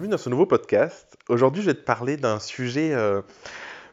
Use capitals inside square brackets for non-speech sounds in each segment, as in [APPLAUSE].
bienvenue dans ce nouveau podcast. Aujourd'hui, je vais te parler d'un sujet, euh,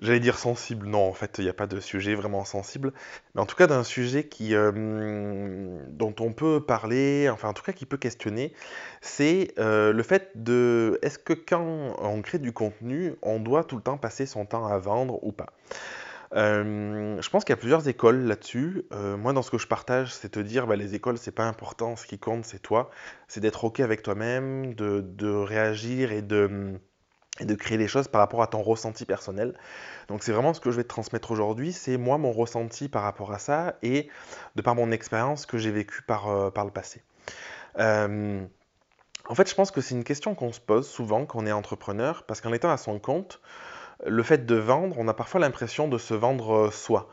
j'allais dire sensible. Non, en fait, il n'y a pas de sujet vraiment sensible. Mais en tout cas, d'un sujet qui, euh, dont on peut parler, enfin, en tout cas, qui peut questionner. C'est euh, le fait de est-ce que quand on crée du contenu, on doit tout le temps passer son temps à vendre ou pas? Euh, je pense qu'il y a plusieurs écoles là-dessus. Euh, moi, dans ce que je partage, c'est te dire, bah, les écoles, c'est pas important. Ce qui compte, c'est toi. C'est d'être OK avec toi-même, de, réagir et de, créer les choses par rapport à ton ressenti personnel. Donc, c'est vraiment ce que je vais te transmettre aujourd'hui. C'est moi, mon ressenti par rapport à ça et de par mon expérience que j'ai vécue par, euh, par le passé. en fait, je pense que c'est une question qu'on se pose souvent quand on est entrepreneur, parce qu'en étant à son compte, le fait de vendre, on a parfois l'impression de se vendre euh, soi,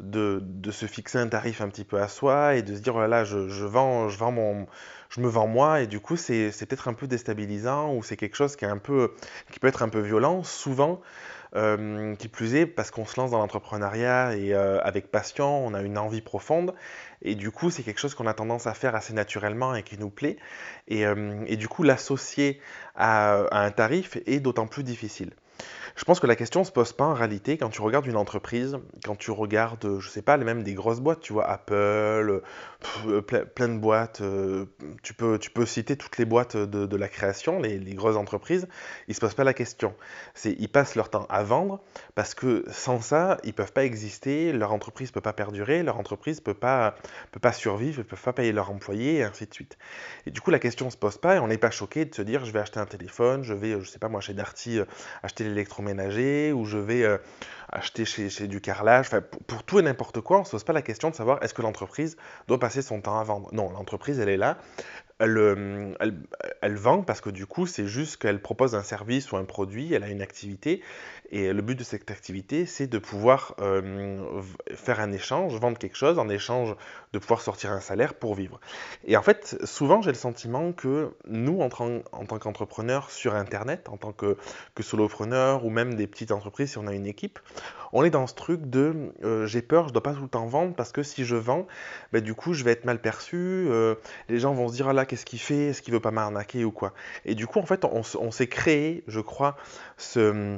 de, se fixer un tarif un petit peu à soi et de se dire oh là je, vends, je vends mon, je me vends moi et du coup c'est peut-être un peu déstabilisant ou c'est quelque chose qui est un peu, qui peut être un peu violent. Souvent, euh, qui plus est parce qu'on se lance dans l'entrepreneuriat et euh, avec passion, on a une envie profonde et du coup c'est quelque chose qu'on a tendance à faire assez naturellement et qui nous plaît et, du coup l'associer à, un tarif est d'autant plus difficile. Je pense que la question ne se pose pas en réalité quand tu regardes une entreprise, quand tu regardes, je sais pas, même des grosses boîtes, tu vois, Apple, euh, plein, de boîtes, euh, tu, peux, tu peux citer toutes les boîtes de, la création, les, grosses entreprises, ils ne se posent pas la question. Ils passent leur temps à vendre parce que sans ça, ils ne peuvent pas exister, leur entreprise ne peut pas perdurer, leur entreprise ne peut pas, peut pas survivre, ne peuvent pas payer leurs employés, et ainsi de suite. Et du coup, la question ne se pose pas et on n'est pas choqué de se dire, je vais acheter un téléphone, je vais, je sais pas moi, chez Darty, euh, acheter l'électroménager, ou je vais acheter chez, chez du carrelage, enfin, pour, tout et n'importe quoi, on ne se pose pas la question de savoir est-ce que l'entreprise doit passer son temps à vendre? Non, l'entreprise, elle est là, elle, elle, vend parce que du coup, c'est juste qu'elle propose un service ou un produit, elle a une activité, et le but de cette activité, c'est de pouvoir euh, faire un échange, vendre quelque chose, en échange de pouvoir sortir un salaire pour vivre. Et en fait, souvent, j'ai le sentiment que nous, en, tant qu'entrepreneurs sur Internet, en tant que, que solopreneurs ou même des petites entreprises, si on a une équipe, on est dans ce truc de euh, j'ai peur, je dois pas tout le temps vendre parce que si je vends, ben, du coup, je vais être mal perçu, euh, les gens vont se dire ah là, qu'est-ce qu'il fait, est-ce qu'il veut pas m'arnaquer ou quoi. Et du coup, en fait, on s'est créé, je crois, ce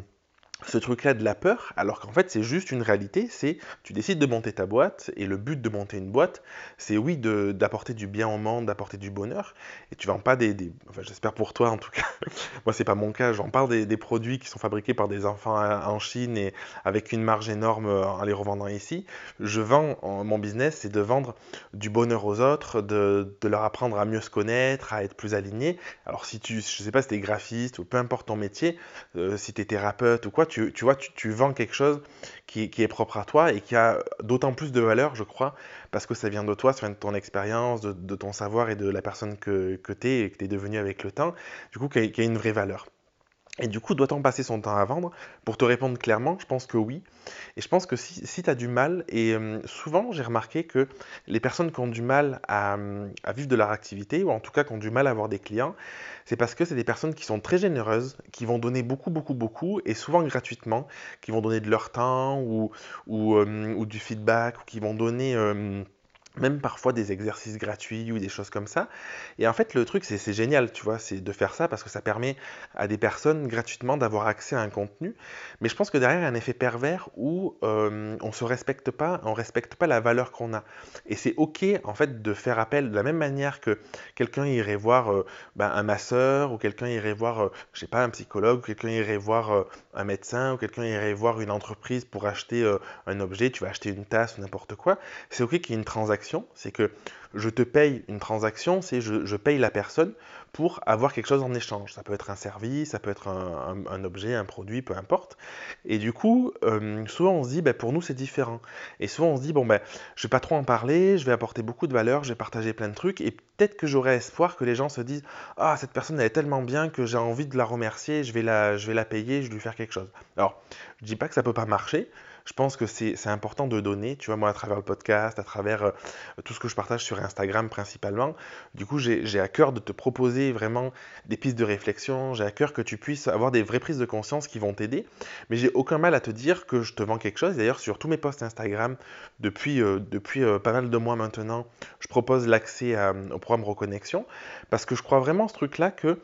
ce truc-là de la peur, alors qu'en fait c'est juste une réalité, c'est tu décides de monter ta boîte et le but de monter une boîte, c'est oui d'apporter du bien au monde, d'apporter du bonheur, et tu vends pas des, enfin j'espère pour toi en tout cas, [LAUGHS] moi c'est pas mon cas, j'en parle des, produits qui sont fabriqués par des enfants en Chine et avec une marge énorme en les revendant ici, je vends, mon business c'est de vendre du bonheur aux autres, de, leur apprendre à mieux se connaître, à être plus alignés, alors si tu, je sais pas si tu es graphiste ou peu importe ton métier, euh, si tu es thérapeute ou quoi, tu, vois, tu, vends quelque chose qui, est propre à toi et qui a d'autant plus de valeur, je crois, parce que ça vient de toi, ça vient de ton expérience, de, ton savoir et de la personne que, que tu es et que tu es devenu avec le temps, du coup, qui a une vraie valeur. Et du coup, doit-on passer son temps à vendre? Pour te répondre clairement, je pense que oui. Et je pense que si, tu as du mal, et euh, souvent j'ai remarqué que les personnes qui ont du mal à, vivre de leur activité, ou en tout cas qui ont du mal à avoir des clients, c'est parce que c'est des personnes qui sont très généreuses, qui vont donner beaucoup, beaucoup, beaucoup, et souvent gratuitement, qui vont donner de leur temps ou, euh, du feedback, ou qui vont donner... Euh, même parfois des exercices gratuits ou des choses comme ça. Et en fait, le truc, c'est génial, tu vois, c'est de faire ça parce que ça permet à des personnes gratuitement d'avoir accès à un contenu. Mais je pense que derrière, il y a un effet pervers où euh, on ne se respecte pas, on respecte pas la valeur qu'on a. Et c'est OK, en fait, de faire appel de la même manière que quelqu'un irait voir euh, ben, un masseur ou quelqu'un irait voir, euh, je sais pas, un psychologue, ou quelqu'un irait voir un médecin ou quelqu'un irait voir une entreprise pour acheter un objet, tu vas acheter une tasse ou n'importe quoi. C'est OK qu'il y ait une transaction c'est que je te paye une transaction, c'est je, je paye la personne pour avoir quelque chose en échange. Ça peut être un service, ça peut être un, objet, un produit, peu importe. Et du coup, euh, souvent on se dit, ben, pour nous c'est différent. Et souvent on se dit, bon ben, je vais pas trop en parler, je vais apporter beaucoup de valeur, je vais partager plein de trucs, et peut-être que j'aurai espoir que les gens se disent, ah cette personne elle est tellement bien que j'ai envie de la remercier, je vais la, je vais la payer, je vais lui faire quelque chose. Alors, je dis pas que ça peut pas marcher je pense que c'est important de donner, tu vois, moi, à travers le podcast, à travers euh, tout ce que je partage sur Instagram principalement. Du coup, j'ai à cœur de te proposer vraiment des pistes de réflexion, j'ai à cœur que tu puisses avoir des vraies prises de conscience qui vont t'aider, mais j'ai aucun mal à te dire que je te vends quelque chose. D'ailleurs, sur tous mes posts Instagram, depuis, euh, euh, pas mal de mois maintenant, je propose l'accès au programme Reconnexion, parce que je crois vraiment ce truc-là que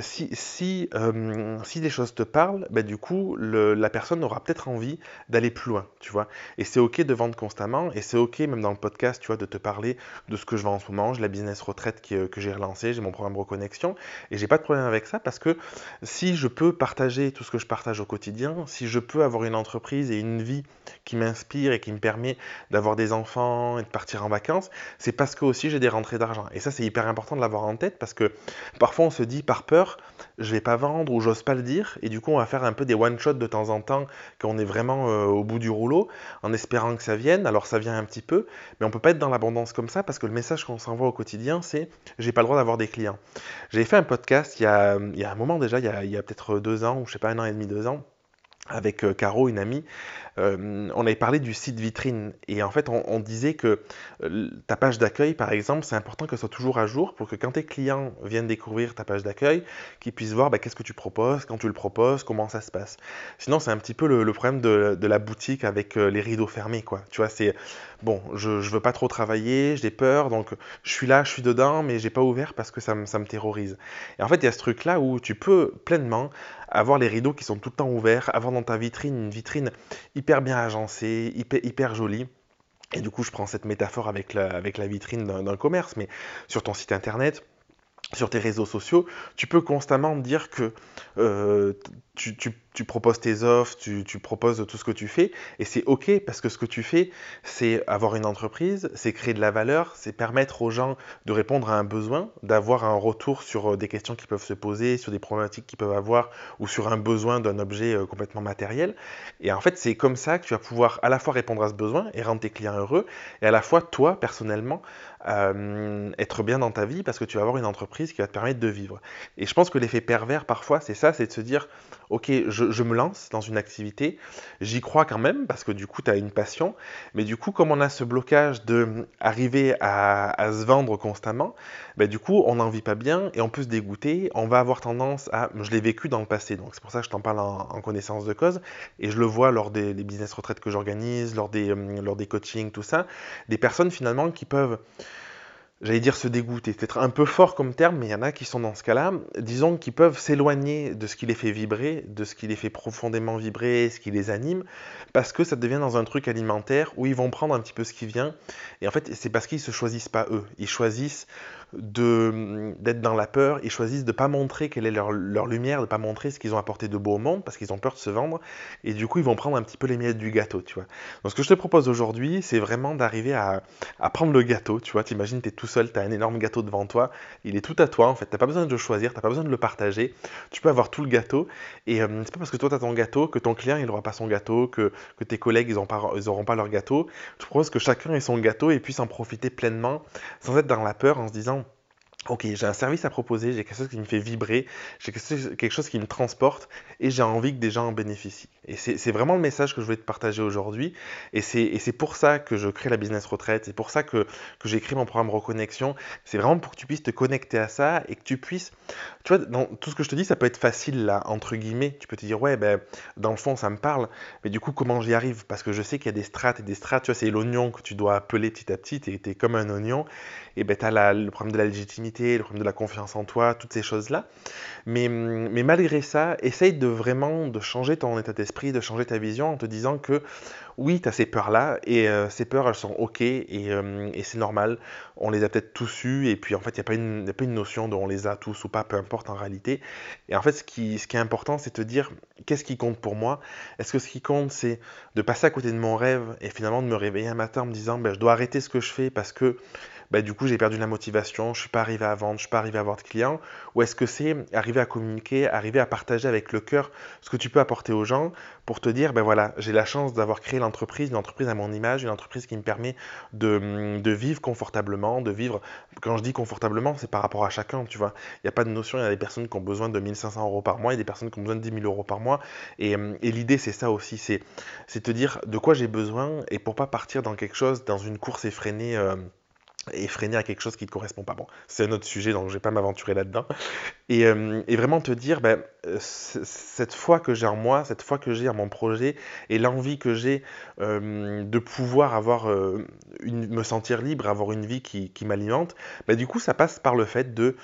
si, si, euh, si des choses te parlent, bah, du coup, la personne aura peut-être envie d'aller plus loin, tu vois. Et c'est OK de vendre constamment, et c'est OK, même dans le podcast, tu vois, de te parler de ce que je vends en ce moment. J'ai la business retraite euh, que j'ai relancé, j'ai mon programme Reconnexion, et j'ai pas de problème avec ça parce que si je peux partager tout ce que je partage au quotidien, si je peux avoir une entreprise et une vie qui m'inspire et qui me permet d'avoir des enfants et de partir en vacances, c'est parce que aussi j'ai des rentrées d'argent. Et ça, c'est hyper important de l'avoir en tête parce que parfois on se dit par peur, je vais pas vendre ou j'ose pas le dire, et du coup on va faire un peu des one-shots de temps en temps quand on est vraiment euh, au bout du rouleau, en espérant que ça vienne. Alors ça vient un petit peu, mais on peut pas être dans l'abondance comme ça parce que le message qu'on s'envoie au quotidien, c'est j'ai pas le droit d'avoir des clients. J'avais fait un podcast il y a, il y a un moment déjà, il y a, a peut-être deux ans, ou je sais pas, un an et demi, deux ans avec euh, Caro, une amie, euh, on avait parlé du site vitrine et en fait on, disait que euh, ta page d'accueil par exemple c'est important qu'elle soit toujours à jour pour que quand tes clients viennent découvrir ta page d'accueil qu'ils puissent voir bah, qu'est-ce que tu proposes, quand tu le proposes, comment ça se passe. Sinon c'est un petit peu le, problème de, la boutique avec les rideaux fermés quoi. Tu vois c'est bon je, je veux pas trop travailler, j'ai peur donc je suis là, je suis dedans mais j'ai pas ouvert parce que ça me, ça me terrorise. Et en fait il y a ce truc là où tu peux pleinement avoir les rideaux qui sont tout le temps ouverts, avoir dans ta vitrine une vitrine hyper bien agencée, hyper, jolie. Et du coup, je prends cette métaphore avec la, avec la vitrine d'un commerce, mais sur ton site internet, sur tes réseaux sociaux, tu peux constamment dire que euh, tu, tu, tu, proposes tes offres, tu, proposes tout ce que tu fais, et c'est OK parce que ce que tu fais, c'est avoir une entreprise, c'est créer de la valeur, c'est permettre aux gens de répondre à un besoin, d'avoir un retour sur euh, des questions qui peuvent se poser, sur des problématiques qu'ils peuvent avoir, ou sur un besoin d'un objet euh, complètement matériel. Et en fait, c'est comme ça que tu vas pouvoir à la fois répondre à ce besoin et rendre tes clients heureux, et à la fois, toi, personnellement, euh, être bien dans ta vie parce que tu vas avoir une entreprise qui va te permettre de vivre. Et je pense que l'effet pervers parfois, c'est ça, c'est de se dire, ok, je, je, me lance dans une activité, j'y crois quand même parce que du coup, tu as une passion, mais du coup, comme on a ce blocage de arriver à, se vendre constamment, ben, du coup, on n'en vit pas bien et on peut se dégoûter, on va avoir tendance à, je l'ai vécu dans le passé, donc c'est pour ça que je t'en parle en, connaissance de cause, et je le vois lors des, des business retraites que j'organise, lors des, euh, lors des coachings, tout ça, des personnes finalement qui peuvent j'allais dire se dégoûter, c'est peut-être un peu fort comme terme, mais il y en a qui sont dans ce cas-là, disons qu'ils peuvent s'éloigner de ce qui les fait vibrer, de ce qui les fait profondément vibrer, ce qui les anime, parce que ça devient dans un truc alimentaire où ils vont prendre un petit peu ce qui vient, et en fait c'est parce qu'ils se choisissent pas eux, ils choisissent d'être dans la peur, ils choisissent de ne pas montrer quelle est leur, lumière, de ne pas montrer ce qu'ils ont apporté de beau au monde, parce qu'ils ont peur de se vendre, et du coup ils vont prendre un petit peu les miettes du gâteau, tu vois. Donc ce que je te propose aujourd'hui, c'est vraiment d'arriver à, à, prendre le gâteau, tu vois, t'imagines, tu es tout seul, tu as un énorme gâteau devant toi, il est tout à toi, en fait, tu pas besoin de le choisir, tu pas besoin de le partager, tu peux avoir tout le gâteau, et euh, c'est pas parce que toi tu as ton gâteau que ton client il n'aura pas son gâteau, que, tes collègues ils n'auront pas, pas leur gâteau, je propose que chacun ait son gâteau et puisse en profiter pleinement, sans être dans la peur, en se disant, Ok, j'ai un service à proposer, j'ai quelque chose qui me fait vibrer, j'ai quelque chose qui me transporte et j'ai envie que des gens en bénéficient. Et c'est vraiment le message que je voulais te partager aujourd'hui. Et c'est pour ça que je crée la business retraite, c'est pour ça que, que j'ai créé mon programme Reconnexion. C'est vraiment pour que tu puisses te connecter à ça et que tu puisses. Tu vois, dans tout ce que je te dis, ça peut être facile là, entre guillemets. Tu peux te dire, ouais, ben, dans le fond, ça me parle. Mais du coup, comment j'y arrive? Parce que je sais qu'il y a des strates et des strates. Tu vois, c'est l'oignon que tu dois appeler petit à petit. Tu es, es, comme un oignon. Et ben, tu as le problème de la légitimité, le problème de la confiance en toi, toutes ces choses-là. Mais, malgré ça, essaye de vraiment de changer ton état d'esprit, de changer ta vision en te disant que oui, tu as ces peurs-là, et euh, ces peurs, elles sont OK, et, euh, et c'est normal, on les a peut-être tous eues, et puis en fait, il n'y a, pas une, notion de on les a tous ou pas, peu importe en réalité. Et en fait, ce qui, ce qui est important, c'est de te dire, qu'est-ce qui compte pour moi? Est-ce que ce qui compte, c'est de passer à côté de mon rêve, et finalement de me réveiller un matin en me disant, ben, je dois arrêter ce que je fais parce que bah, du coup j'ai perdu la motivation, je suis pas arrivé à vendre, je suis pas arrivé à avoir de clients Ou est-ce que c'est arriver à communiquer, arriver à partager avec le cœur ce que tu peux apporter aux gens pour te dire, ben voilà, j'ai la chance d'avoir créé l'entreprise, une entreprise à mon image, une entreprise qui me permet de, de, vivre confortablement, de vivre, quand je dis confortablement, c'est par rapport à chacun, tu vois. Il n'y a pas de notion, il y a des personnes qui ont besoin de 1500 euros par mois, il y a des personnes qui ont besoin de 10 000 euros par mois. Et, et l'idée, c'est ça aussi, c'est te dire de quoi j'ai besoin et pour pas partir dans quelque chose, dans une course effrénée. Euh, et freiner à quelque chose qui ne correspond pas. Bon, c'est un autre sujet, donc je vais pas m'aventurer là-dedans. Et, euh, vraiment te dire, ben, euh, cette foi que j'ai en moi, cette foi que j'ai en mon projet, et l'envie que j'ai euh, de pouvoir avoir me sentir libre, avoir une vie qui, qui m'alimente, ben, du coup, ça passe par le fait de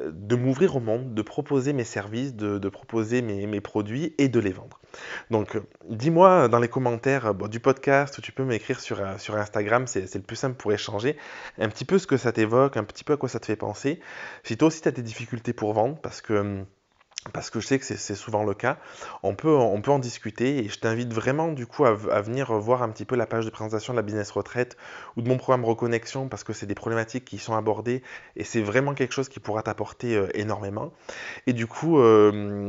de m'ouvrir au monde, de proposer mes services, de, proposer mes, produits et de les vendre. Donc, dis-moi dans les commentaires euh, du podcast ou tu peux m'écrire sur, euh, sur Instagram, c'est le plus simple pour échanger, un petit peu ce que ça t'évoque, un petit peu à quoi ça te fait penser. Si toi aussi tu as des difficultés pour vendre, parce que hum, parce que je sais que c'est souvent le cas, on peut, on peut en discuter et je t'invite vraiment du coup à, venir voir un petit peu la page de présentation de la business retraite ou de mon programme Reconnexion parce que c'est des problématiques qui sont abordées et c'est vraiment quelque chose qui pourra t'apporter euh, énormément. Et du coup, euh,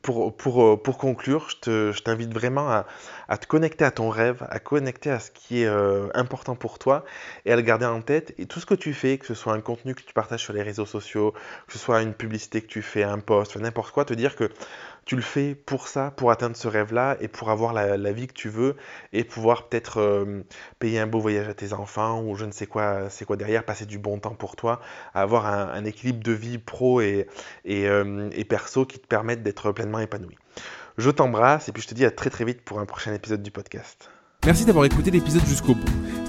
pour, pour, euh, pour, conclure, je t'invite vraiment à, te connecter à ton rêve, à connecter à ce qui est important pour toi et à le garder en tête. Et tout ce que tu fais, que ce soit un contenu que tu partages sur les réseaux sociaux, que ce soit une publicité que tu fais, un post, n'importe quoi, te dire que tu le fais pour ça, pour atteindre ce rêve-là et pour avoir la, vie que tu veux et pouvoir peut-être euh, payer un beau voyage à tes enfants ou je ne sais quoi, c'est quoi derrière, passer du bon temps pour toi, avoir un, équilibre de vie pro et, euh, perso qui te permettent d'être pleinement épanoui. Je t'embrasse et puis je te dis à très très vite pour un prochain épisode du podcast. Merci d'avoir écouté l'épisode jusqu'au bout.